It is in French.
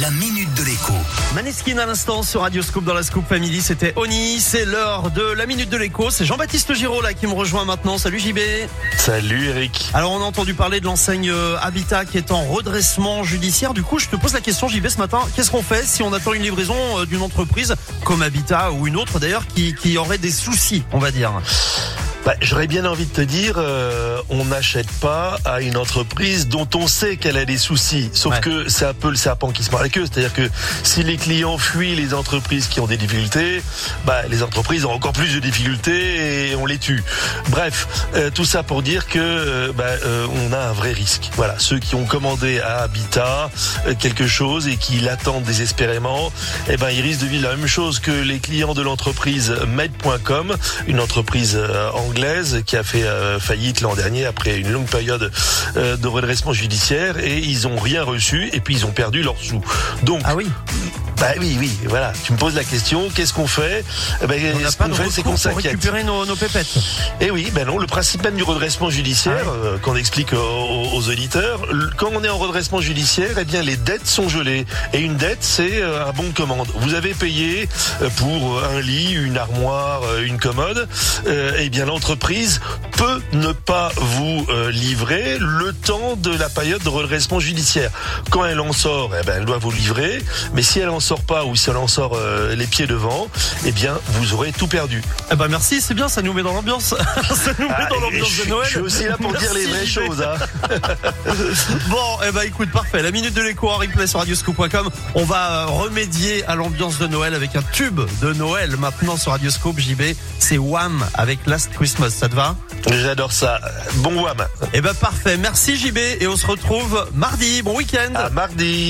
la minute de l'écho. Maneskin à l'instant sur Radio Scoop dans la Scoop Family, c'était Oni, c'est l'heure de la minute de l'écho, c'est Jean-Baptiste Giraud là qui me rejoint maintenant, salut JB Salut Eric. Alors on a entendu parler de l'enseigne euh, Habitat qui est en redressement judiciaire, du coup je te pose la question JB ce matin, qu'est-ce qu'on fait si on attend une livraison euh, d'une entreprise comme Habitat ou une autre d'ailleurs qui, qui aurait des soucis on va dire? Bah, J'aurais bien envie de te dire, euh, on n'achète pas à une entreprise dont on sait qu'elle a des soucis. Sauf Ouais. que c'est un peu le serpent qui se mord la queue. C'est-à-dire que si les clients fuient les entreprises qui ont des difficultés, bah, les entreprises ont encore plus de difficultés et on les tue. Bref, euh, tout ça pour dire que euh, bah, euh, on a un vrai risque. Voilà, ceux qui ont commandé à Habitat euh, quelque chose et qui l'attendent désespérément, eh ben ils risquent de vivre la même chose que les clients de l'entreprise Med.com, une entreprise euh, anglaise qui a fait euh, faillite l'an dernier après une longue période euh, de redressement judiciaire et ils ont rien reçu et puis ils ont perdu leurs sous. Donc Ah oui bah oui oui voilà, tu me poses la question, qu'est-ce qu'on fait? Eh ben, On ce qu'on fait c'est qu'on s'inquiète. récupérer nos, nos pépettes Eh oui, ben non, le principe même du redressement judiciaire, Ah euh, qu'on explique aux, aux auditeurs, quand on est en redressement judiciaire, eh bien les dettes sont gelées. Et une dette, c'est euh, un bon de commande. Vous avez payé euh, pour un lit, une armoire, une commode, euh, eh bien l'entreprise peut ne pas vous livrer le temps de la période de redressement judiciaire. Quand elle en sort, eh ben elle doit vous livrer, mais si elle en sort pas ou si elle en sort euh, les pieds devant, eh bien vous aurez tout perdu. Eh ben merci, c'est bien, ça nous met dans l'ambiance Ça nous met Ah, dans et l'ambiance je, de suis- Noël je suis aussi là pour dire les vraies choses. Hein. Bon, eh ben écoute, parfait. La minute de l'écho en replay sur radioscoop.com. On va euh, remédier à l'ambiance de Noël avec un tube de Noël maintenant sur Radioscope JB. C'est Wham avec Last Christmas. Ça te va? J'adore ça. Bon wham. Eh ben parfait. Merci JB et on se retrouve mardi. Bon week-end. À mardi.